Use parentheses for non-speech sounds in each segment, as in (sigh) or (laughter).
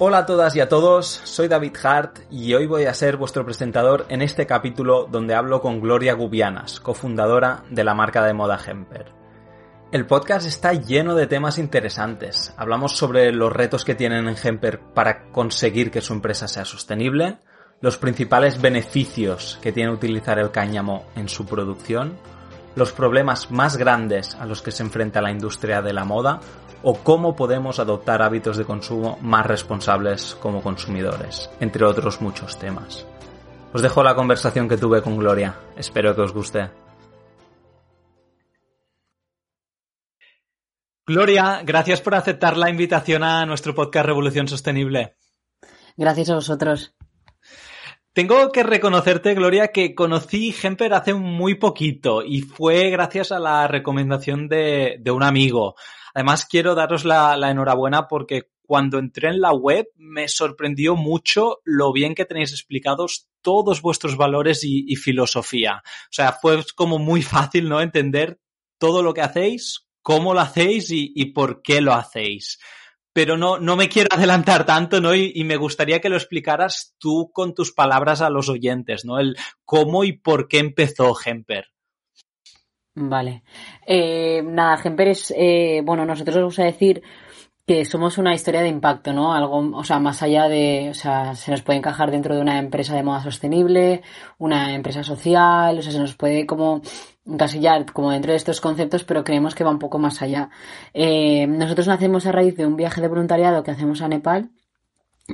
Hola a todas y a todos, soy David Hart y hoy voy a ser vuestro presentador en este capítulo donde hablo con Gloria Gubianas, cofundadora de la marca de moda Hemper. El podcast está lleno de temas interesantes. Hablamos sobre los retos que tienen en Hemper para conseguir que su empresa sea sostenible, los principales beneficios que tiene utilizar el cáñamo en su producción, los problemas más grandes a los que se enfrenta la industria de la moda o cómo podemos adoptar hábitos de consumo más responsables como consumidores, entre otros muchos temas. Os dejo la conversación que tuve con Gloria, espero que os guste. Gloria, gracias por aceptar la invitación a nuestro podcast Revolución Sostenible. Gracias a vosotros. Tengo que reconocerte, Gloria, que conocí Hemper hace muy poquito y fue gracias a la recomendación de, un amigo. Además, quiero daros la, enhorabuena porque cuando entré en la web me sorprendió mucho lo bien que tenéis explicados todos vuestros valores y, filosofía. O sea, fue como muy fácil, ¿no? Entender todo lo que hacéis, cómo lo hacéis y por qué lo hacéis pero no, no me quiero (laughs) adelantar tanto, ¿no? Y, me gustaría que lo explicaras tú con tus palabras a los oyentes, ¿no? El cómo y por qué empezó Hemper. Vale. Eh, nada, Hemper es, eh, bueno, nosotros vamos a decir que somos una historia de impacto, ¿no? Algo, o sea, más allá de, o sea, se nos puede encajar dentro de una empresa de moda sostenible, una empresa social, o sea, se nos puede como encasillar como dentro de estos conceptos, pero creemos que va un poco más allá. Eh, nosotros nacemos a raíz de un viaje de voluntariado que hacemos a Nepal,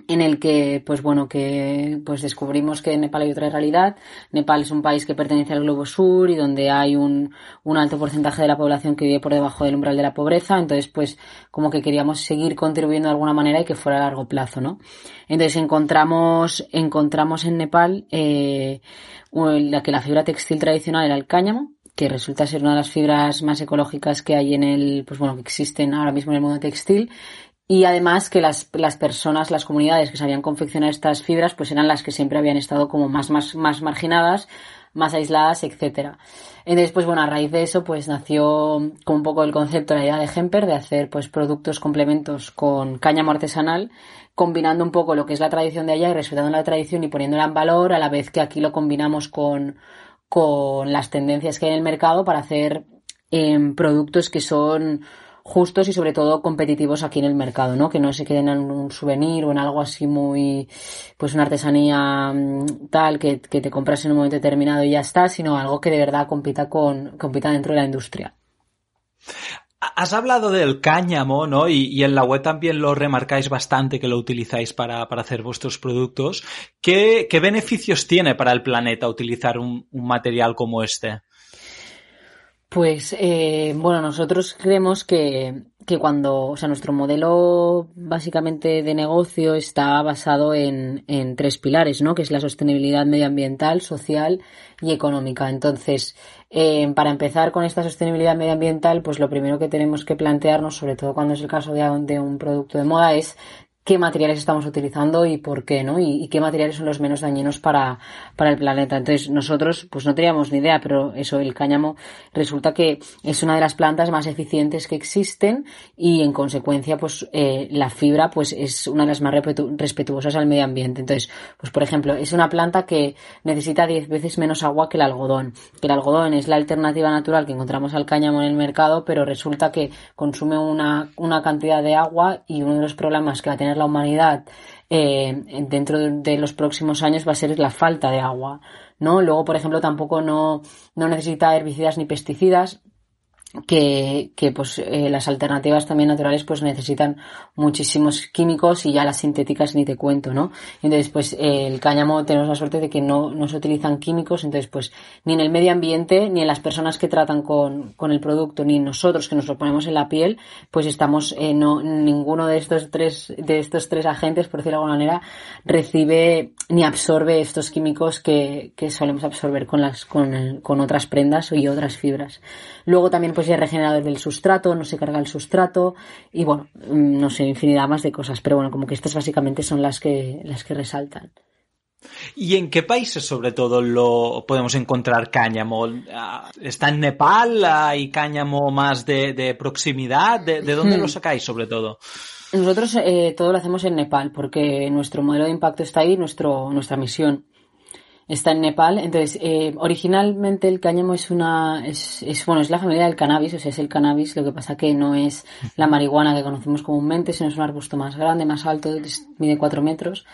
en el que, pues bueno, que pues descubrimos que en Nepal hay otra realidad. Nepal es un país que pertenece al globo sur y donde hay un, un alto porcentaje de la población que vive por debajo del umbral de la pobreza. Entonces, pues, como que queríamos seguir contribuyendo de alguna manera y que fuera a largo plazo, ¿no? Entonces encontramos, encontramos en Nepal, eh, la que la fibra textil tradicional era el cáñamo, que resulta ser una de las fibras más ecológicas que hay en el, pues bueno, que existen ahora mismo en el mundo textil y además que las, las personas, las comunidades que sabían confeccionar estas fibras, pues eran las que siempre habían estado como más, más, más marginadas, más aisladas, etcétera. Entonces, pues bueno, a raíz de eso, pues nació como un poco el concepto, la idea de Hemper de hacer pues productos complementos con cáñamo artesanal, combinando un poco lo que es la tradición de allá y respetando la tradición y poniéndola en valor, a la vez que aquí lo combinamos con, con las tendencias que hay en el mercado para hacer eh, productos que son justos y sobre todo competitivos aquí en el mercado, ¿no? Que no se queden en un souvenir o en algo así muy, pues una artesanía tal que, que te compras en un momento determinado y ya está, sino algo que de verdad compita con, compita dentro de la industria. Has hablado del cáñamo, ¿no? Y, en la web también lo remarcáis bastante que lo utilizáis para, para hacer vuestros productos. ¿Qué, ¿Qué, beneficios tiene para el planeta utilizar un, un material como este? Pues eh, bueno, nosotros creemos que, que cuando, o sea, nuestro modelo básicamente de negocio está basado en, en tres pilares, ¿no? Que es la sostenibilidad medioambiental, social y económica. Entonces, eh, para empezar con esta sostenibilidad medioambiental, pues lo primero que tenemos que plantearnos, sobre todo cuando es el caso de, de un producto de moda, es qué materiales estamos utilizando y por qué, ¿no? Y, y, qué materiales son los menos dañinos para, para el planeta. Entonces, nosotros, pues no teníamos ni idea, pero eso, el cáñamo, resulta que es una de las plantas más eficientes que existen y, en consecuencia, pues eh, la fibra, pues es una de las más respetuosas al medio ambiente. Entonces, pues por ejemplo, es una planta que necesita 10 veces menos agua que el algodón. Que el algodón es la alternativa natural que encontramos al cáñamo en el mercado, pero resulta que consume una, una cantidad de agua y uno de los problemas que va a tener la humanidad eh, dentro de, de, los próximos años va a ser la falta de agua, ¿no? Luego, por ejemplo, tampoco no, no necesita herbicidas ni pesticidas. Que, pues eh, las alternativas también naturales pues necesitan muchísimos químicos y ya las sintéticas ni te cuento, ¿no? Entonces pues el cáñamo tenemos la suerte de que no, no se utilizan químicos, entonces pues ni en el medio ambiente, ni en las personas que tratan con, con el producto, ni nosotros que nos lo ponemos en la piel, pues estamos, eh, no, ninguno de estos tres, de estos tres agentes, por decirlo de alguna manera, recibe ni absorbe estos químicos que, que solemos absorber con las, con, con otras prendas y otras fibras. Luego también ya regenerador del sustrato, no se carga el sustrato y bueno, mm, no sé, infinidad más de cosas, pero bueno, como que estas básicamente son las que, las que resaltan. ¿Y en qué países sobre todo lo podemos encontrar cáñamo? Ah, ¿Está en Nepal? ¿Hay cáñamo más de, proximidad? ¿De, dónde lo hmm. sacáis sobre todo? Nosotros eh, todo lo hacemos en Nepal porque nuestro modelo de impacto está ahí, nuestro, nuestra misión está en Nepal. Entonces, eh, originalmente el cáñamo es una, es, es, bueno, es la familia del cannabis, o sea, es el cannabis, lo que pasa que no es la marihuana que conocemos comúnmente, sino es un arbusto más grande, más alto, mide 4 metros.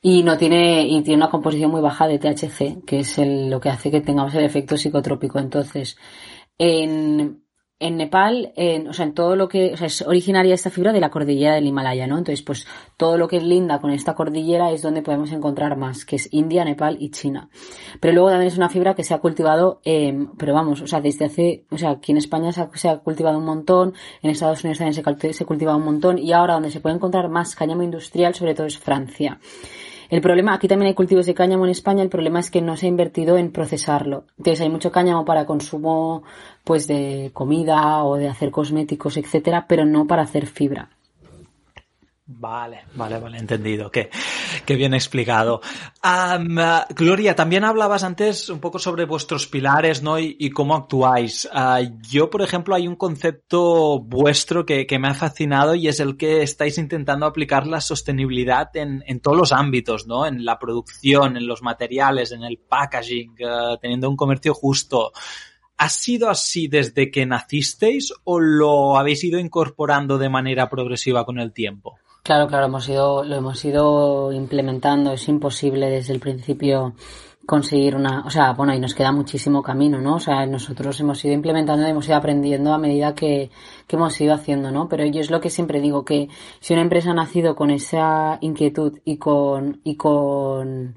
Y no tiene, y tiene una composición muy baja de THC, que es el, lo que hace que tengamos el efecto psicotrópico. Entonces, en, en Nepal, en, o sea, en todo lo que, o sea, es originaria esta fibra de la cordillera del Himalaya, ¿no? Entonces, pues todo lo que es linda con esta cordillera es donde podemos encontrar más, que es India, Nepal y China. Pero luego también es una fibra que se ha cultivado, eh, pero vamos, o sea, desde hace, o sea, aquí en España se ha, cultivado un montón, en Estados Unidos también se, se cultiva un montón y ahora donde se puede encontrar más cáñamo industrial, sobre todo es Francia. El problema, aquí también hay cultivos de cáñamo en España, el problema es que no se ha invertido en procesarlo. Entonces hay mucho cáñamo para consumo pues de comida o de hacer cosméticos, etcétera, pero no para hacer fibra. Vale, vale, vale, entendido. Qué, qué bien explicado. Gloria, también hablabas antes un poco sobre vuestros pilares, ¿no? Y, cómo actuáis. Ah, yo, por ejemplo, hay un concepto vuestro que, que, me ha fascinado y es el que estáis intentando aplicar la sostenibilidad en, en todos los ámbitos, ¿no? En la producción, en los materiales, en el packaging, ah, teniendo un comercio justo. ¿Ha sido así desde que nacisteis o lo habéis ido incorporando de manera progresiva con el tiempo? Claro, claro, hemos ido, lo hemos ido implementando. Es imposible desde el principio conseguir una, o sea, bueno, y nos queda muchísimo camino, ¿no? O sea, nosotros hemos ido implementando, hemos ido aprendiendo a medida que, que hemos ido haciendo, ¿no? Pero yo es lo que siempre digo, que si una empresa ha nacido con esa inquietud y con, y con,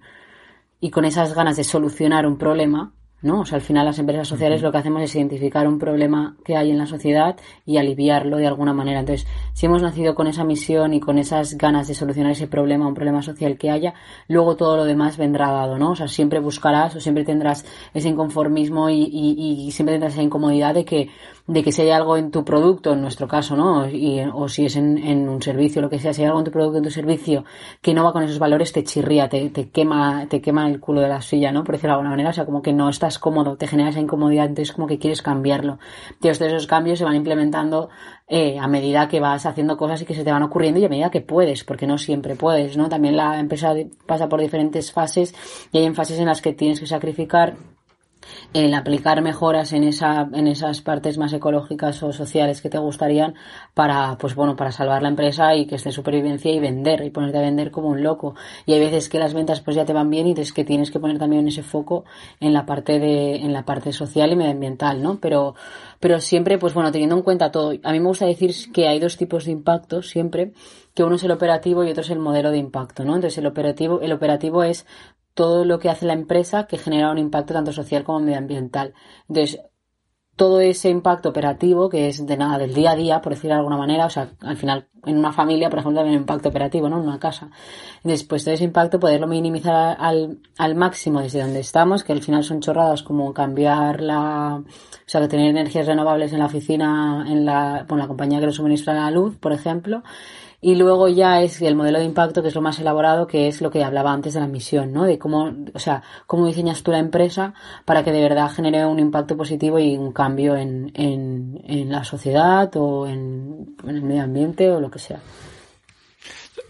y con esas ganas de solucionar un problema, ¿no? O sea, al final las empresas sociales lo que hacemos es identificar un problema que hay en la sociedad y aliviarlo de alguna manera. Entonces, si hemos nacido con esa misión y con esas ganas de solucionar ese problema, un problema social que haya, luego todo lo demás vendrá dado, ¿no? O sea, siempre buscarás o siempre tendrás ese inconformismo y, y, y siempre tendrás esa incomodidad de que de que si hay algo en tu producto, en nuestro caso, ¿no? Y, o si es en, en, un servicio, lo que sea, si hay algo en tu producto, en tu servicio, que no va con esos valores, te chirría, te, te quema, te quema el culo de la silla, ¿no? Por decirlo de alguna manera, o sea, como que no estás cómodo, te genera esa incomodidad, entonces como que quieres cambiarlo. Entonces, esos cambios se van implementando eh, a medida que vas haciendo cosas y que se te van ocurriendo y a medida que puedes, porque no siempre puedes, ¿no? También la empresa pasa por diferentes fases y hay fases en las que tienes que sacrificar el aplicar mejoras en esa en esas partes más ecológicas o sociales que te gustarían para pues bueno para salvar la empresa y que esté supervivencia y vender y ponerte a vender como un loco y hay veces que las ventas pues ya te van bien y es que tienes que poner también ese foco en la parte de en la parte social y medioambiental no pero pero siempre pues bueno teniendo en cuenta todo a mí me gusta decir que hay dos tipos de impacto siempre que uno es el operativo y otro es el modelo de impacto, ¿no? Entonces el operativo, el operativo es todo lo que hace la empresa que genera un impacto tanto social como medioambiental. Entonces, todo ese impacto operativo, que es de nada, del día a día, por decirlo de alguna manera, o sea, al final, en una familia, por ejemplo, hay un impacto operativo, ¿no? En una casa. Después, todo ese impacto, poderlo minimizar al, al máximo desde donde estamos, que al final son chorradas como cambiar la, o sea, tener energías renovables en la oficina, en la, con la compañía que lo suministra la luz, por ejemplo, y luego ya es el modelo de impacto, que es lo más elaborado, que es lo que hablaba antes de la misión, ¿no? De cómo, o sea, cómo diseñas tú la empresa para que de verdad genere un impacto positivo y un cambio en, en, en la sociedad o en, en el medio ambiente o lo que sea.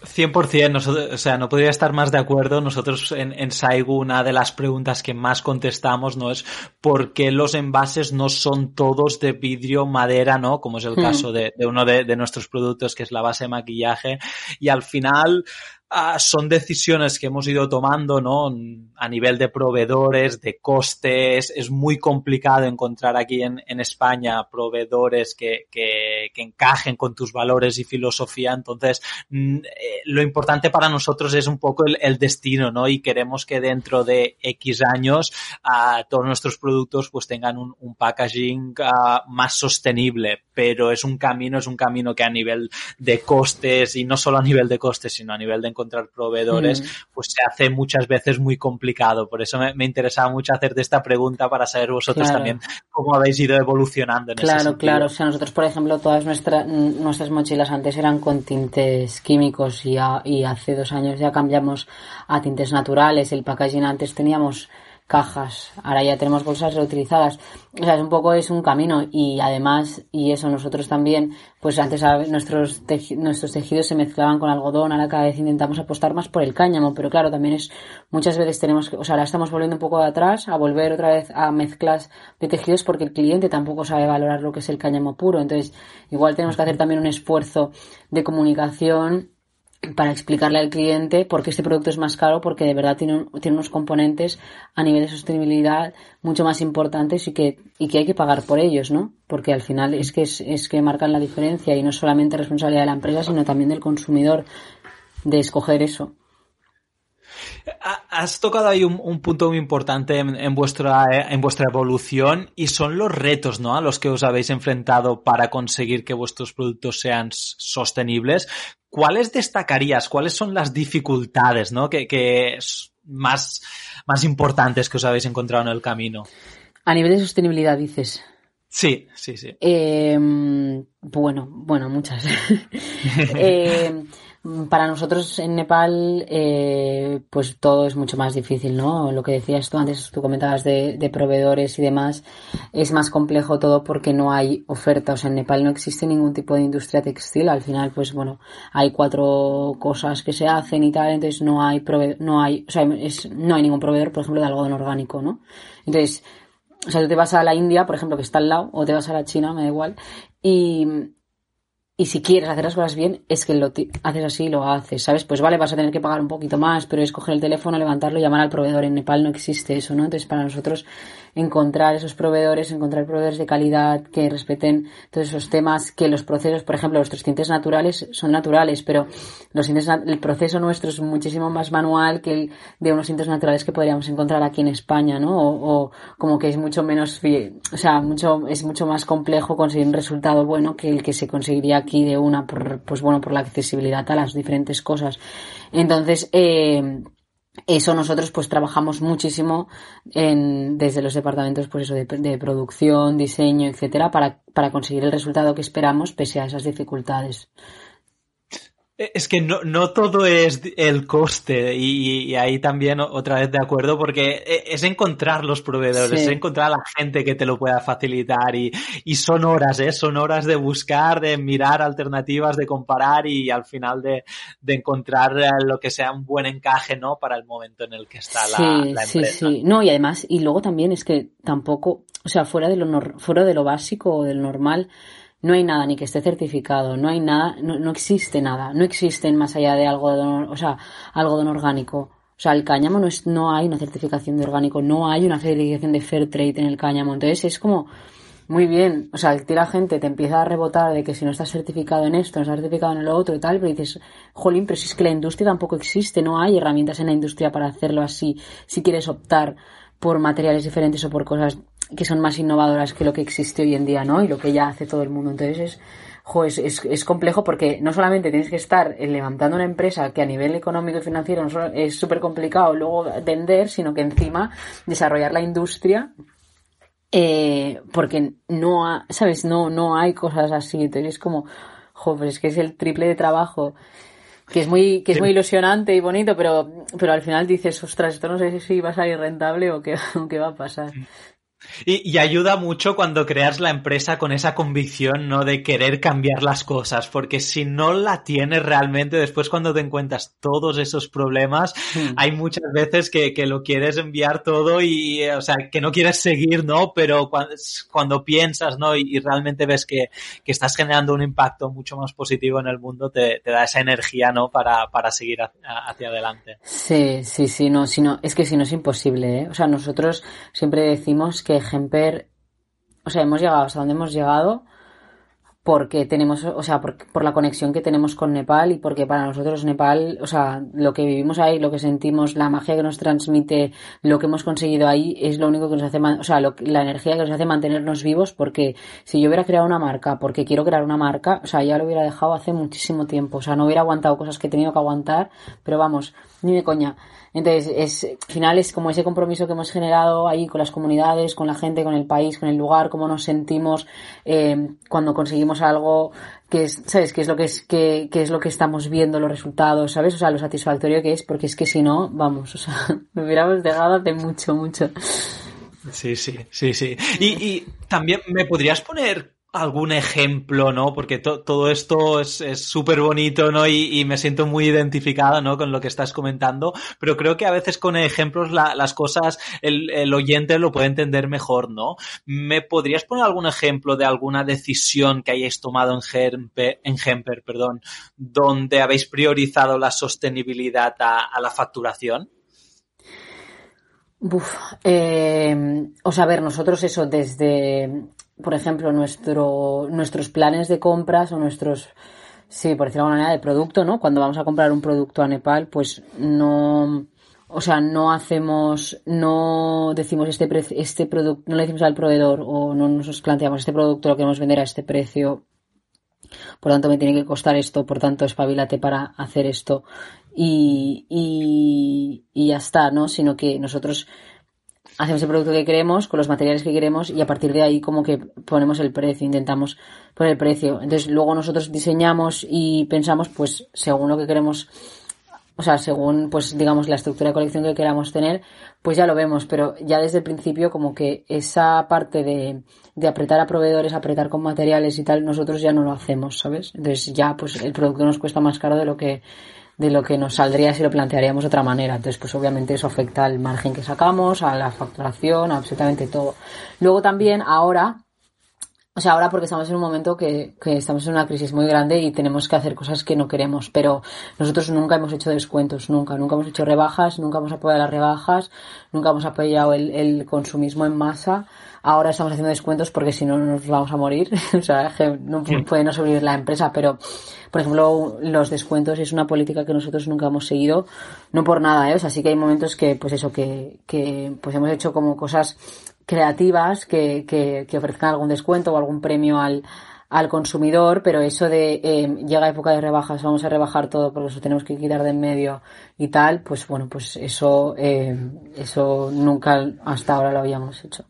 100%, nosotros, o sea, no podría estar más de acuerdo. Nosotros en, en Saigu una de las preguntas que más contestamos no es por qué los envases no son todos de vidrio, madera, ¿no? Como es el hmm. caso de, de uno de, de, nuestros productos que es la base de maquillaje. Y al final, ah, son decisiones que hemos ido tomando, ¿no? A nivel de proveedores, de costes. Es muy complicado encontrar aquí en, en España proveedores que, que, que, encajen con tus valores y filosofía. Entonces, mm, eh, lo importante para nosotros es un poco el, destino, ¿no? Y queremos que dentro de X años uh, todos nuestros productos pues tengan un, un packaging uh, más sostenible. Pero es un camino, es un camino que a nivel de costes y no solo a nivel de costes, sino a nivel de encontrar proveedores, mm. pues se hace muchas veces muy complicado. Por eso me, me interesaba mucho hacerte esta pregunta para saber vosotros claro. también cómo habéis ido evolucionando en claro, ese sentido. Claro, o sea, nosotros, por ejemplo, todas nuestra, nuestras mochilas antes eran con tintes químicos y, a, y hace dos años ya cambiamos a tintes naturales. El packaging antes teníamos cajas, ahora ya tenemos bolsas reutilizadas. O sea, es un poco es un camino. Y además, y eso nosotros también, pues antes nuestros, nuestros tejidos se mezclaban con algodón, ahora cada vez intentamos apostar más por el cáñamo, pero claro, también es, muchas veces tenemos que, o sea, ahora estamos volviendo un poco de atrás a volver otra vez a mezclas de tejidos porque el cliente tampoco sabe valorar lo que es el cáñamo puro, entonces igual tenemos que hacer también un esfuerzo de comunicación para explicarle al cliente por qué este producto es más caro, porque de verdad tiene, tiene unos componentes a nivel de sostenibilidad mucho más importantes y que, y que hay que pagar por ellos, ¿no? Porque al final es que, es, que marcan la diferencia y no solamente responsabilidad de la empresa, sino también del consumidor de escoger eso. Has tocado ahí un, un punto muy importante en, en, vuestra, en vuestra evolución y son los retos ¿no? a los que os habéis enfrentado para conseguir que vuestros productos sean sostenibles. ¿Cuáles destacarías? ¿Cuáles son las dificultades ¿no? que, que más, más importantes que os habéis encontrado en el camino? A nivel de sostenibilidad, dices. Sí, sí, sí. Eh, bueno, bueno, muchas. (laughs) eh, para nosotros en Nepal, eh, pues todo es mucho más difícil, ¿no? Lo que decías tú antes, tú comentabas de, de, proveedores y demás, es más complejo todo porque no hay oferta. O sea, en Nepal no existe ningún tipo de industria textil. Al final, pues bueno, hay cuatro cosas que se hacen y tal, entonces no hay no hay, o sea, es, no hay ningún proveedor, por ejemplo, de algodón orgánico, ¿no? Entonces, o sea, tú te vas a la India, por ejemplo, que está al lado, o te vas a la China, me da igual, y y si quieres hacer las cosas bien, es que lo haces así y lo haces, ¿sabes? Pues vale, vas a tener que pagar un poquito más, pero es coger el teléfono, levantarlo y llamar al proveedor. En Nepal no existe eso, ¿no? Entonces, para nosotros, encontrar esos proveedores, encontrar proveedores de calidad que respeten todos esos temas, que los procesos, por ejemplo, nuestros tintes naturales son naturales, pero los tintes, el proceso nuestro es muchísimo más manual que el de unos tintes naturales que podríamos encontrar aquí en España, ¿no? O, o como que es mucho menos, o sea, mucho, es mucho más complejo conseguir un resultado bueno que el que se conseguiría aquí de una por, pues bueno, por la accesibilidad a las diferentes cosas. Entonces, eh, eso nosotros pues trabajamos muchísimo en, desde los departamentos pues eso de, de producción, diseño, etcétera, para, para conseguir el resultado que esperamos pese a esas dificultades. Es que no, no todo es el coste y, y, ahí también otra vez de acuerdo porque es encontrar los proveedores, sí. es encontrar a la gente que te lo pueda facilitar y, y son horas, ¿eh? son horas de buscar, de mirar alternativas, de comparar y al final de, de encontrar lo que sea un buen encaje ¿no? para el momento en el que está la, sí, la empresa. Sí, sí, no y además y luego también es que tampoco, o sea, fuera de lo, fuera de lo básico o del normal, no hay nada ni que esté certificado, no hay nada, no, no existe nada, no existen más allá de algodón, o sea, algodón orgánico. O sea, el cáñamo no es, no hay una certificación de orgánico, no hay una certificación de fair trade en el cáñamo. Entonces es como, muy bien, o sea, que la gente te empieza a rebotar de que si no estás certificado en esto, no estás certificado en lo otro y tal, pero dices, jolín, pero si es que la industria tampoco existe, no hay herramientas en la industria para hacerlo así, si quieres optar por materiales diferentes o por cosas que son más innovadoras que lo que existe hoy en día, ¿no? Y lo que ya hace todo el mundo. Entonces es, jo, es, es, complejo porque no solamente tienes que estar levantando una empresa que a nivel económico y financiero es súper complicado luego vender, sino que encima desarrollar la industria eh, porque no, ha, ¿sabes? No, no hay cosas así. Entonces es como, jo, pues es que es el triple de trabajo que es muy que es muy ilusionante y bonito, pero pero al final dices, ostras, esto no sé si va a salir rentable o qué, (laughs) o qué va a pasar. Y, y, ayuda mucho cuando creas la empresa con esa convicción, ¿no? De querer cambiar las cosas, porque si no la tienes realmente, después cuando te encuentras todos esos problemas, mm. hay muchas veces que, que, lo quieres enviar todo y, o sea, que no quieres seguir, ¿no? Pero cuando, cuando piensas, ¿no? Y, y, realmente ves que, que estás generando un impacto mucho más positivo en el mundo, te, te da esa energía, ¿no? Para, para seguir hacia, hacia, adelante. Sí, sí, sí, no, si no, es que si no es imposible, ¿eh? O sea, nosotros siempre decimos que Gemper, o sea, hemos llegado hasta donde hemos llegado porque tenemos, o sea, por, la conexión que tenemos con Nepal y porque para nosotros Nepal, o sea, lo que vivimos ahí, lo que sentimos, la magia que nos transmite, lo que hemos conseguido ahí es lo único que nos hace, o sea, lo, la energía que nos hace mantenernos vivos porque si yo hubiera creado una marca porque quiero crear una marca, o sea, ya lo hubiera dejado hace muchísimo tiempo, o sea, no hubiera aguantado cosas que he tenido que aguantar, pero vamos, ni de coña. Entonces, es, al final es como ese compromiso que hemos generado ahí con las comunidades, con la gente, con el país, con el lugar, cómo nos sentimos eh, cuando conseguimos algo que es, ¿sabes? ¿Qué es lo que es, que, que, es lo que estamos viendo, los resultados, ¿sabes? O sea, lo satisfactorio que es, porque es que si no, vamos, (laughs) o sea, lo hubiéramos dejado hace mucho, mucho. Sí, sí, sí, sí. Y, y también me podrías poner algún ejemplo, ¿no? Porque to todo esto es súper bonito, ¿no? Y, me siento muy identificado, ¿no? Con lo que estás comentando, pero creo que a veces con ejemplos la, las cosas, el, el, oyente lo puede entender mejor, ¿no? ¿Me podrías poner algún ejemplo de alguna decisión que hayáis tomado en Gemper, en Gemper perdón, donde habéis priorizado la sostenibilidad a, a la facturación? Uf, eh, o sea, a ver, nosotros eso desde por ejemplo, nuestro, nuestros planes de compras o nuestros, sí, por decirlo de alguna manera, de producto, ¿no? Cuando vamos a comprar un producto a Nepal, pues no, o sea, no hacemos, no decimos este precio, este producto, no le decimos al proveedor o no nos planteamos este producto lo queremos vender a este precio. Por tanto, me tiene que costar esto, por tanto, espabilate para hacer esto. Y, y, y ya está, ¿no? Sino que nosotros hacemos el producto que queremos, con los materiales que queremos y a partir de ahí como que ponemos el precio, intentamos poner el precio. Entonces luego nosotros diseñamos y pensamos pues según lo que queremos, o sea, según pues digamos la estructura de colección que queramos tener, pues ya lo vemos, pero ya desde el principio como que esa parte de, de apretar a proveedores, apretar con materiales y tal, nosotros ya no lo hacemos, ¿sabes? Entonces ya pues el producto nos cuesta más caro de lo que de lo que nos saldría si lo plantearíamos de otra manera. Entonces, pues obviamente eso afecta al margen que sacamos, a la facturación, a absolutamente todo. Luego también ahora, o sea, ahora porque estamos en un momento que, que, estamos en una crisis muy grande y tenemos que hacer cosas que no queremos, pero nosotros nunca hemos hecho descuentos, nunca, nunca hemos hecho rebajas, nunca hemos apoyado las rebajas, nunca hemos apoyado el, el consumismo en masa. Ahora estamos haciendo descuentos porque si no nos vamos a morir, (laughs) o sea, no puede no sobrevivir la empresa, pero por ejemplo, los descuentos es una política que nosotros nunca hemos seguido, no por nada, ¿eh? O sea, sí que hay momentos que, pues eso, que, que pues hemos hecho como cosas creativas que, que, que ofrezcan algún descuento o algún premio al, al consumidor, pero eso de eh, llega época de rebajas, vamos a rebajar todo porque eso tenemos que quitar de en medio y tal, pues bueno, pues eso, eh, eso nunca hasta ahora lo habíamos hecho.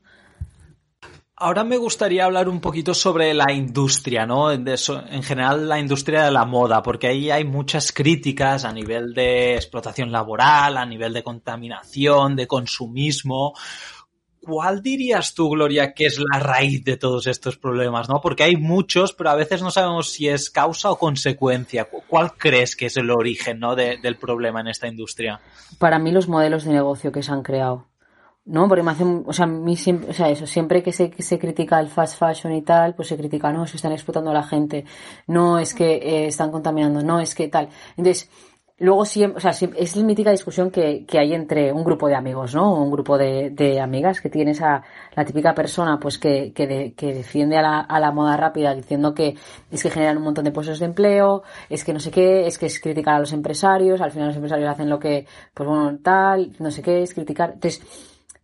Ahora me gustaría hablar un poquito sobre la industria, ¿no? Eso, en general la industria de la moda, porque ahí hay muchas críticas a nivel de explotación laboral, a nivel de contaminación, de consumismo. ¿Cuál dirías tú, Gloria, que es la raíz de todos estos problemas, no? Porque hay muchos, pero a veces no sabemos si es causa o consecuencia. ¿Cuál crees que es el origen, no, de, del problema en esta industria? Para mí los modelos de negocio que se han creado ¿no? Porque me hacen, o sea, a mí siempre, o sea, eso, siempre que se, se critica el fast fashion y tal, pues se critica, no, es que están explotando a la gente, no, es que eh, están contaminando, no, es que tal. Entonces, luego siempre, o sea, es la mítica discusión que, que hay entre un grupo de amigos, ¿no? Un grupo de, de amigas que tienes a la típica persona, pues que, que defiende a la, a la moda rápida diciendo que es que generan un montón de puestos de empleo, es que no sé qué, es que es criticar a los empresarios, al final los empresarios hacen lo que, pues bueno, tal, no sé qué, es criticar. Entonces,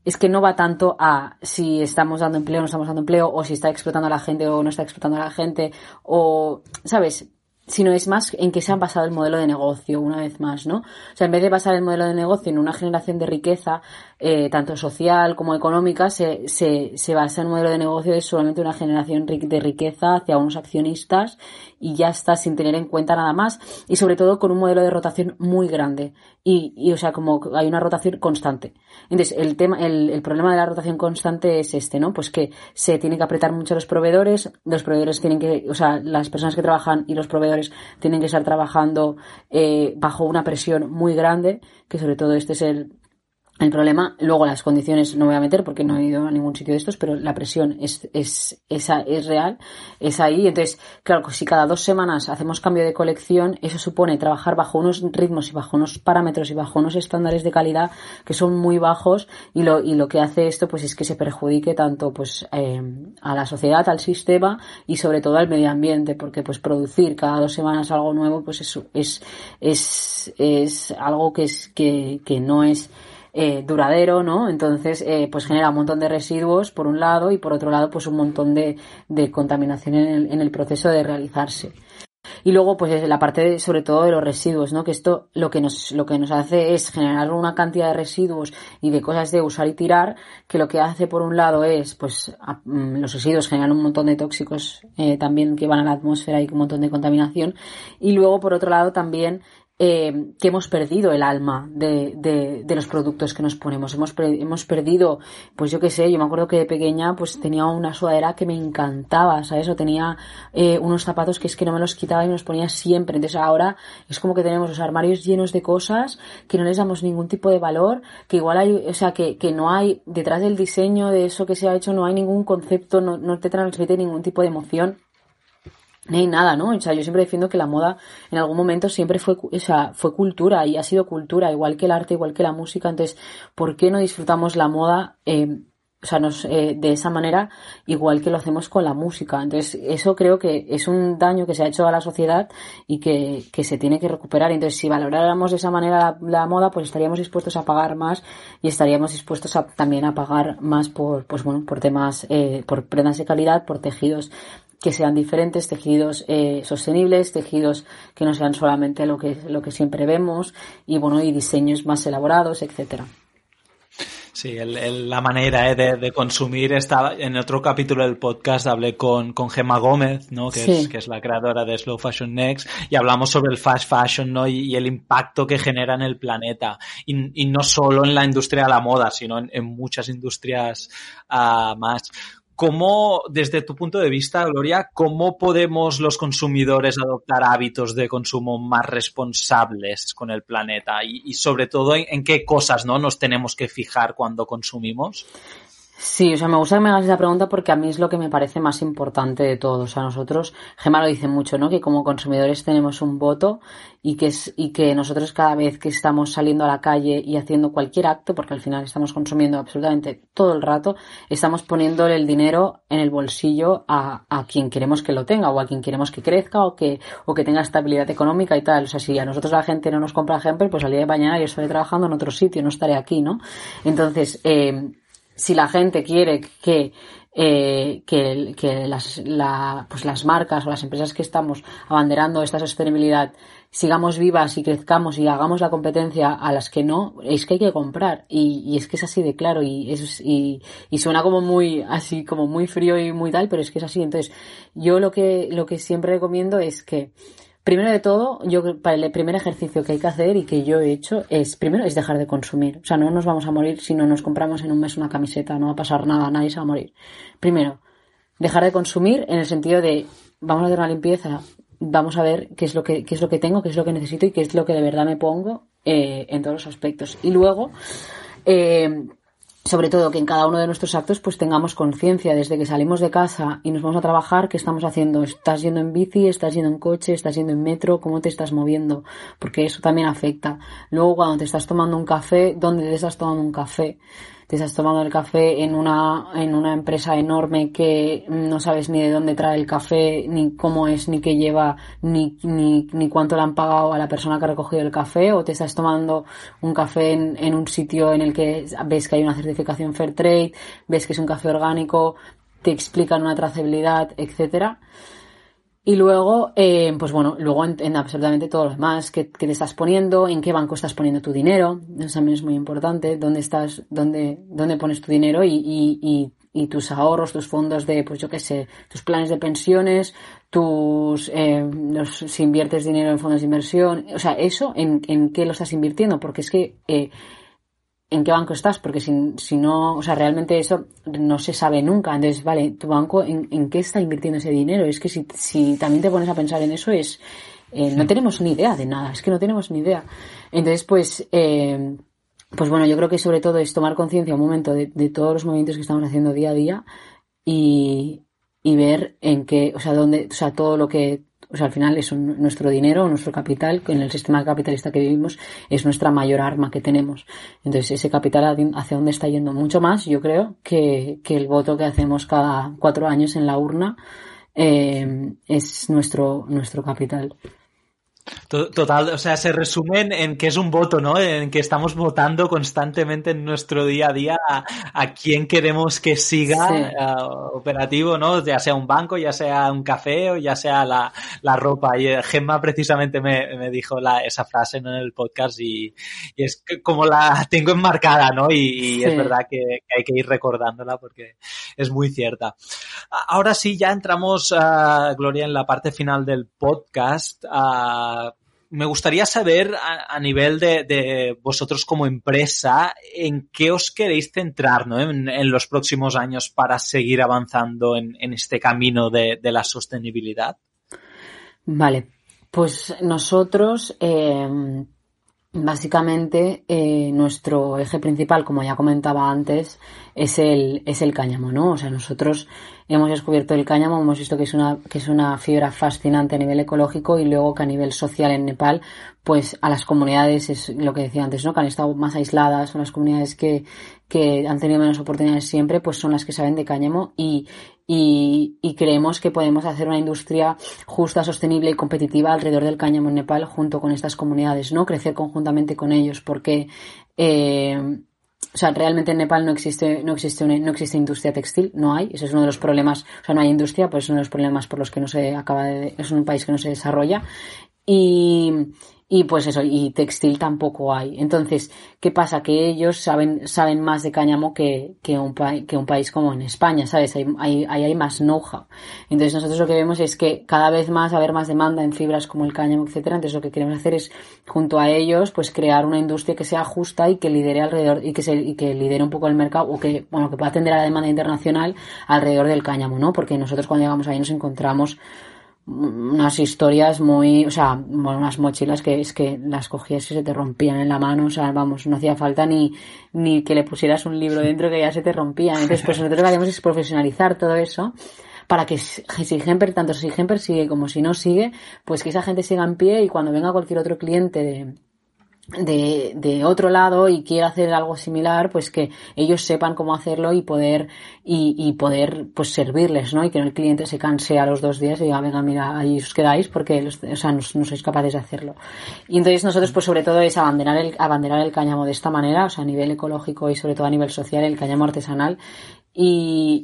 es que no va tanto a si estamos dando empleo o no estamos dando empleo, o si está explotando a la gente o no está explotando a la gente, o, ¿sabes? Sino es más en que se han basado el modelo de negocio, una vez más, ¿no? O sea, en vez de basar el modelo de negocio en una generación de riqueza, eh, tanto social como económica, se, se, se basa en un modelo de negocio de solamente una generación de riqueza hacia unos accionistas y ya está sin tener en cuenta nada más. Y sobre todo con un modelo de rotación muy grande. Y, y o sea como hay una rotación constante. Entonces el tema el, el problema de la rotación constante es este no pues que se tiene que apretar mucho los proveedores los proveedores tienen que o sea las personas que trabajan y los proveedores tienen que estar trabajando eh, bajo una presión muy grande que sobre todo este es el el problema, luego las condiciones no voy a meter porque no he ido a ningún sitio de estos, pero la presión es, es, esa es real, es ahí. Entonces, claro, si cada dos semanas hacemos cambio de colección, eso supone trabajar bajo unos ritmos y bajo unos parámetros y bajo unos estándares de calidad que son muy bajos y lo, y lo que hace esto pues es que se perjudique tanto pues eh, a la sociedad, al sistema y sobre todo al medio ambiente, porque pues producir cada dos semanas algo nuevo pues es, es, es, es algo que es, que, que no es eh, duradero, ¿no? Entonces, eh, pues genera un montón de residuos por un lado y por otro lado, pues un montón de, de contaminación en el, en el proceso de realizarse. Y luego, pues la parte de, sobre todo de los residuos, ¿no? Que esto lo que nos, lo que nos hace es generar una cantidad de residuos y de cosas de usar y tirar, que lo que hace por un lado es, pues, mm, los residuos generan un montón de tóxicos eh, también que van a la atmósfera y un montón de contaminación. Y luego, por otro lado, también eh, que hemos perdido el alma de, de, de, los productos que nos ponemos. Hemos, hemos perdido, pues yo qué sé, yo me acuerdo que de pequeña pues tenía una sudadera que me encantaba, ¿sabes? O tenía eh, unos zapatos que es que no me los quitaba y me los ponía siempre. Entonces ahora es como que tenemos los armarios llenos de cosas que no les damos ningún tipo de valor, que igual hay, o sea, que, que no hay, detrás del diseño de eso que se ha hecho no hay ningún concepto, no, no te transmite ningún tipo de emoción hay nada, ¿no? O sea, yo siempre defiendo que la moda en algún momento siempre fue, o sea, fue cultura y ha sido cultura, igual que el arte, igual que la música. Entonces, ¿por qué no disfrutamos la moda, eh, o sea, nos, eh, de esa manera, igual que lo hacemos con la música? Entonces, eso creo que es un daño que se ha hecho a la sociedad y que, que se tiene que recuperar. Entonces, si valoráramos de esa manera la, la, moda, pues estaríamos dispuestos a pagar más y estaríamos dispuestos a, también a pagar más por, pues bueno, por temas, eh, por prendas de calidad, por tejidos que sean diferentes, tejidos eh, sostenibles, tejidos que no sean solamente lo que, lo que siempre vemos y bueno, y diseños más elaborados, etcétera. Sí, el, el, la manera eh, de, de, consumir está en otro capítulo del podcast hablé con, con Gemma Gómez, ¿no? Que, sí. es, que es la creadora de Slow Fashion Next y hablamos sobre el fast fashion, ¿no? Y, y el impacto que genera en el planeta y, y, no solo en la industria de la moda, sino en, en muchas industrias uh, más. ¿Cómo, desde tu punto de vista, Gloria, cómo podemos los consumidores adoptar hábitos de consumo más responsables con el planeta? Y, sobre todo, ¿en, ¿en, qué cosas no nos tenemos que fijar cuando consumimos? Sí, o sea, me gusta que me hagas esa pregunta porque a mí es lo que me parece más importante de todo. O sea, nosotros, Gemma lo dice mucho, ¿no? Que como consumidores tenemos un voto y que es, y que nosotros cada vez que estamos saliendo a la calle y haciendo cualquier acto, porque al final estamos consumiendo absolutamente todo el rato, estamos poniéndole el dinero en el bolsillo a, a quien queremos que lo tenga o a quien queremos que crezca o que, o que tenga estabilidad económica y tal. O sea, si a nosotros la gente no nos compra ejemplo, pues al día de mañana yo estaré trabajando en otro sitio, no estaré aquí, ¿no? Entonces, eh, si la gente quiere que eh, que, que las, la, pues las marcas o las empresas que estamos abanderando esta sostenibilidad sigamos vivas y crezcamos y hagamos la competencia a las que no, es que hay que comprar. Y, y es que es así de claro y, es, y, y suena como muy, así, como muy frío y muy tal, pero es que es así. Entonces, yo lo que, lo que siempre recomiendo es que Primero de todo, yo para el primer ejercicio que hay que hacer y que yo he hecho es, primero, es dejar de consumir. O sea, no nos vamos a morir si no nos compramos en un mes una camiseta, no va a pasar nada, nadie se va a morir. Primero, dejar de consumir en el sentido de, vamos a hacer una limpieza, vamos a ver qué es lo que, qué es lo que tengo, qué es lo que necesito y qué es lo que de verdad me pongo eh, en todos los aspectos. Y luego, eh, sobre todo que en cada uno de nuestros actos pues tengamos conciencia desde que salimos de casa y nos vamos a trabajar qué estamos haciendo estás yendo en bici estás yendo en coche estás yendo en metro cómo te estás moviendo porque eso también afecta. Luego cuando te estás tomando un café dónde te estás tomando un café te estás tomando el café en una, en una empresa enorme que no sabes ni de dónde trae el café, ni cómo es, ni qué lleva, ni, ni, ni cuánto le han pagado a la persona que ha recogido el café, o te estás tomando un café en, en un sitio en el que ves que hay una certificación Fair Trade, ves que es un café orgánico, te explican una trazabilidad, etcétera. Y luego, eh, pues bueno, luego en, en absolutamente todo lo demás, qué, qué te estás poniendo, en qué banco estás poniendo tu dinero, eso también es muy importante, dónde estás, dónde, dónde pones tu dinero y, y, y, y tus ahorros, tus fondos de, pues yo qué sé, tus planes de pensiones, tus, eh, si inviertes dinero en fondos de inversión, o sea, eso, en, en qué lo estás invirtiendo, porque es que, eh, en qué banco estás, porque si, si no, o sea, realmente eso no se sabe nunca. Entonces, vale, tu banco, ¿en, en qué está invirtiendo ese dinero? Es que si, si también te pones a pensar en eso, es, eh, no tenemos ni idea de nada, es que no tenemos ni idea. Entonces, pues, eh, pues bueno, yo creo que sobre todo es tomar conciencia un momento de, de todos los movimientos que estamos haciendo día a día y, y ver en qué, o sea, dónde, o sea, todo lo que sea, al final es un, nuestro dinero, nuestro capital, que en el sistema capitalista que vivimos es nuestra mayor arma que tenemos. Entonces, ese capital hacia dónde está yendo mucho más, yo creo, que, que el voto que hacemos cada cuatro años en la urna eh, es nuestro, nuestro capital. Total, o sea, se resumen en que es un voto, ¿no? En que estamos votando constantemente en nuestro día a día a, a quién queremos que siga Sí. uh, operativo, ¿no? Ya sea un banco, ya sea un café o ya sea la, la ropa. Y eh, Gemma precisamente me, me dijo la, esa frase ¿no? en el podcast y, y es que como la tengo enmarcada, ¿no? Y, y Sí. es verdad que, que hay que ir recordándola porque es muy cierta. Ahora sí, ya entramos, ah, Gloria, en la parte final del podcast. Me gustaría saber a, nivel de, vosotros como empresa, en qué os queréis centrar ¿no? en, los próximos años para seguir avanzando en, este camino de, de la sostenibilidad. Vale, pues nosotros, eh, básicamente, eh, nuestro eje principal, como ya comentaba antes, es el, es el cáñamo, ¿no? O sea, nosotros hemos descubierto el cáñamo, hemos visto que es una, que es una fibra fascinante a nivel ecológico y luego que a nivel social en Nepal, pues a las comunidades, es lo que decía antes, ¿no? Que han estado más aisladas, son las comunidades que, que han tenido menos oportunidades siempre, pues son las que saben de cáñamo y, y, y creemos que podemos hacer una industria justa, sostenible y competitiva alrededor del cáñamo en Nepal junto con estas comunidades, ¿no? Crecer conjuntamente con ellos porque eh, o sea, realmente en Nepal no existe, no existe una, no existe industria textil, no hay, ese es uno de los problemas, o sea, no hay industria, pues es uno de los problemas por los que no se acaba de, es un país que no se desarrolla y, y pues eso, y textil tampoco hay. Entonces, ¿qué pasa? Que ellos saben, saben más de cáñamo que, que, un, que un país como en España, ¿sabes? Hay, hay, hay más know-how. Entonces, nosotros lo que vemos es que cada vez más haber más demanda en fibras como el cáñamo, etcétera. Entonces, lo que queremos hacer es, junto a ellos, pues crear una industria que sea justa y que lidere alrededor, y que se, y que lidere un poco el mercado, o que, bueno, que pueda atender a la demanda internacional alrededor del cáñamo, ¿no? Porque nosotros cuando llegamos ahí nos encontramos unas historias muy, o sea, bueno, unas mochilas que es que las cogías y se te rompían en la mano, o sea, vamos, no hacía falta ni, ni que le pusieras un libro dentro que ya se te rompían. Entonces, pues nosotros lo que hacemos es profesionalizar todo eso para que si Hemper, tanto si Hemper sigue como si no sigue, pues que esa gente siga en pie y cuando venga cualquier otro cliente de, de, de otro lado y quiera hacer algo similar, pues que ellos sepan cómo hacerlo y poder, y, y poder pues servirles, ¿no? Y que el cliente se canse a los dos días y diga, venga, mira, ahí os quedáis porque los- o sea, no, no sois capaces de hacerlo. Y entonces nosotros pues sobre todo es abanderar el, abanderar el cáñamo de esta manera, o sea, a nivel ecológico y sobre todo a nivel social, el cáñamo artesanal y,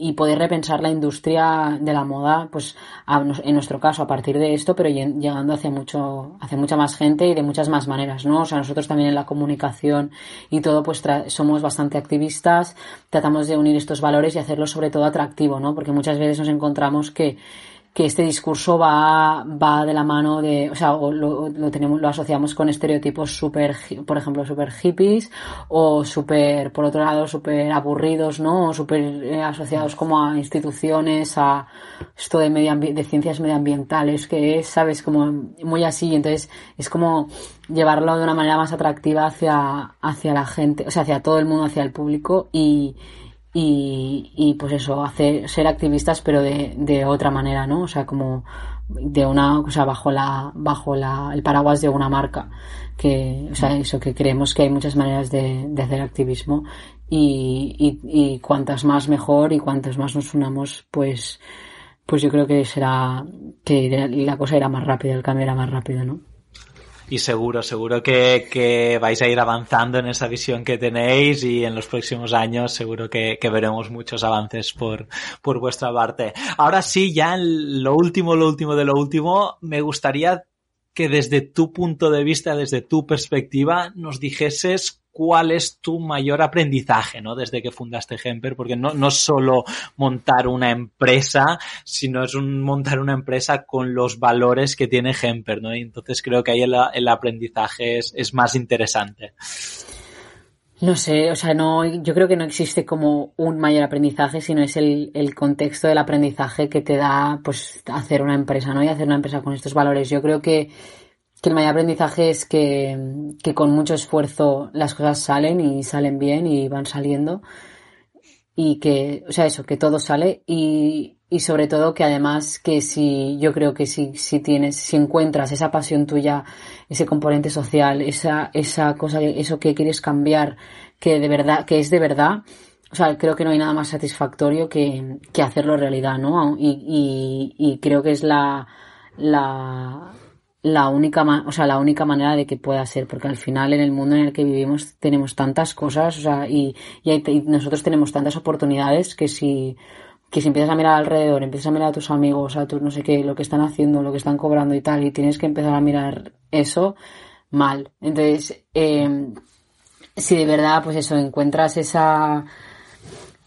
y, y poder repensar la industria de la moda, pues a en nuestro caso a partir de esto, pero llegando hacia mucho, hacia mucha más gente y de muchas más maneras, ¿no? O sea, nosotros también en la comunicación y todo, pues somos bastante activistas, tratamos de unir estos valores y hacerlo sobre todo atractivo, ¿no? Porque muchas veces nos encontramos que que este discurso va, va de la mano de, o sea, o lo, lo tenemos, lo asociamos con estereotipos súper, hi- por ejemplo, súper hippies, o súper, por otro lado, súper aburridos, ¿no? O súper eh, asociados como a instituciones, a esto de medio de ciencias medioambientales, que es, sabes, como muy así, entonces es como llevarlo de una manera más atractiva hacia, hacia la gente, o sea, hacia todo el mundo, hacia el público y, y, y pues eso, hacer, ser activistas pero de, de otra manera, ¿no? O sea, como de una, o sea, bajo la, bajo la, el paraguas de una marca. Que, o sea, eso, que creemos que hay muchas maneras de, de hacer activismo y, y, y cuantas más mejor y cuantas más nos unamos, pues, pues yo creo que será, que la cosa irá más rápida, el cambio irá más rápido, ¿no? Y seguro, seguro que, vais a ir avanzando en esa visión que tenéis y en los próximos años seguro que, que veremos muchos avances por, por vuestra parte. Ahora sí, ya en lo último, lo último de lo último, me gustaría que desde tu punto de vista, desde tu perspectiva, nos dijeses cuál es tu mayor aprendizaje, ¿no? Desde que fundaste Hemper, porque no, no solo montar una empresa, sino es un montar una empresa con los valores que tiene Hemper, ¿no? Y entonces creo que ahí el, el aprendizaje es, es más interesante. No sé, o sea, no, yo creo que no existe como un mayor aprendizaje, sino es el, el, contexto del aprendizaje que te da, pues, hacer una empresa, ¿no? Y hacer una empresa con estos valores. Yo creo que que el mayor aprendizaje es que, que, con mucho esfuerzo las cosas salen y salen bien y van saliendo. Y que, o sea, eso, que todo sale y, y sobre todo que además que si, yo creo que si, si tienes, si encuentras esa pasión tuya, ese componente social, esa, esa cosa, eso que quieres cambiar, que de verdad, que es de verdad, o sea, creo que no hay nada más satisfactorio que, que hacerlo realidad, ¿no? Y, y, y creo que es la, la, la única, o sea, la única manera de que pueda ser, porque al final en el mundo en el que vivimos tenemos tantas cosas, o sea, y, y, nosotros tenemos tantas oportunidades que si, que si empiezas a mirar alrededor, empiezas a mirar a tus amigos, a tus no sé qué, lo que están haciendo, lo que están cobrando y tal, y tienes que empezar a mirar eso mal. Entonces, eh, si de verdad, pues eso, encuentras esa,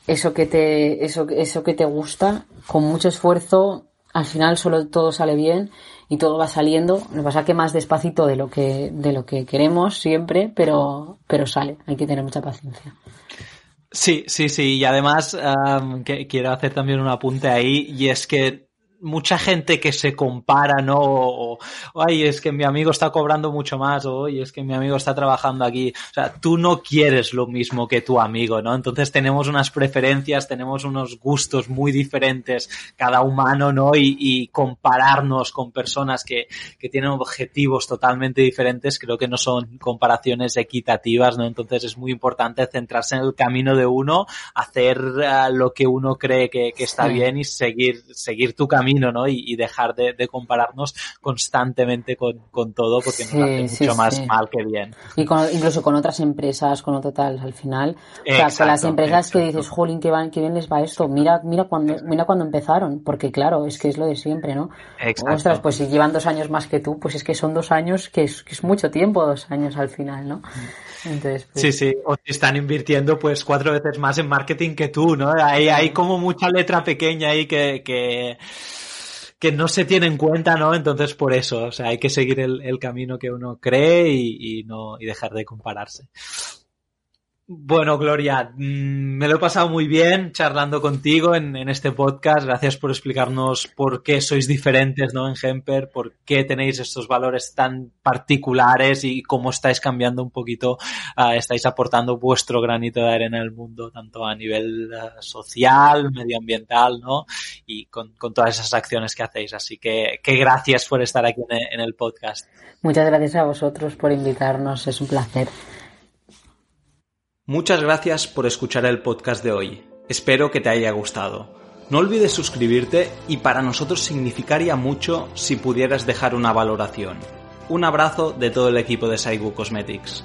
eso que te, eso, eso que te gusta, con mucho esfuerzo, al final solo todo sale bien y todo va saliendo. Lo que pasa que más despacito de lo que, de lo que queremos siempre, pero, pero sale. Hay que tener mucha paciencia. Sí, sí, sí. Y además um, que, quiero hacer también un apunte ahí y es que mucha gente que se compara, ¿no? O, ay, es que mi amigo está cobrando mucho más, o oye, es que mi amigo está trabajando aquí. O sea, tú no quieres lo mismo que tu amigo, ¿no? Entonces tenemos unas preferencias, tenemos unos gustos muy diferentes, cada humano, ¿no? Y, y compararnos con personas que, que tienen objetivos totalmente diferentes, creo que no son comparaciones equitativas, ¿no? Entonces es muy importante centrarse en el camino de uno, hacer uh, lo que uno cree que, que está bien y seguir, seguir tu camino ¿no? Y, y dejar de, de, compararnos constantemente con, con todo porque sí, nos hace sí, mucho más mal que bien. Y con, incluso con otras empresas, con otro tal, al final. O sea, exacto, con las empresas exacto. que dices, jolín, qué, van, qué bien les va esto. Mira, mira cuando, mira cuando empezaron, porque claro, es que es lo de siempre, ¿no? Exacto. Ostras, pues si llevan dos años más que tú, pues es que son dos años, que es, que es mucho tiempo, dos años al final, ¿no? Entonces, pues... Sí, sí, o están invirtiendo pues cuatro veces más en marketing que tú, ¿no? Hay, hay como mucha letra pequeña ahí que, que, que no se tiene en cuenta, ¿no? Entonces, por eso, o sea, hay que seguir el, el camino que uno cree y, y, no, y dejar de compararse. Bueno, Gloria, mm, me lo he pasado muy bien charlando contigo en, este podcast. Gracias por explicarnos por qué sois diferentes ¿no? en Hemper, por qué tenéis estos valores tan particulares y cómo estáis cambiando un poquito, uh, estáis aportando vuestro granito de arena en el mundo, tanto a nivel uh, social, medioambiental, ¿no? Y con, con, todas esas acciones que hacéis. Así que, que gracias por estar aquí en, en el podcast. Muchas gracias a vosotros por invitarnos. Es un placer. Muchas gracias por escuchar el podcast de hoy. Espero que te haya gustado. No olvides suscribirte y para nosotros significaría mucho si pudieras dejar una valoración. Un abrazo de todo el equipo de Saigu Cosmetics.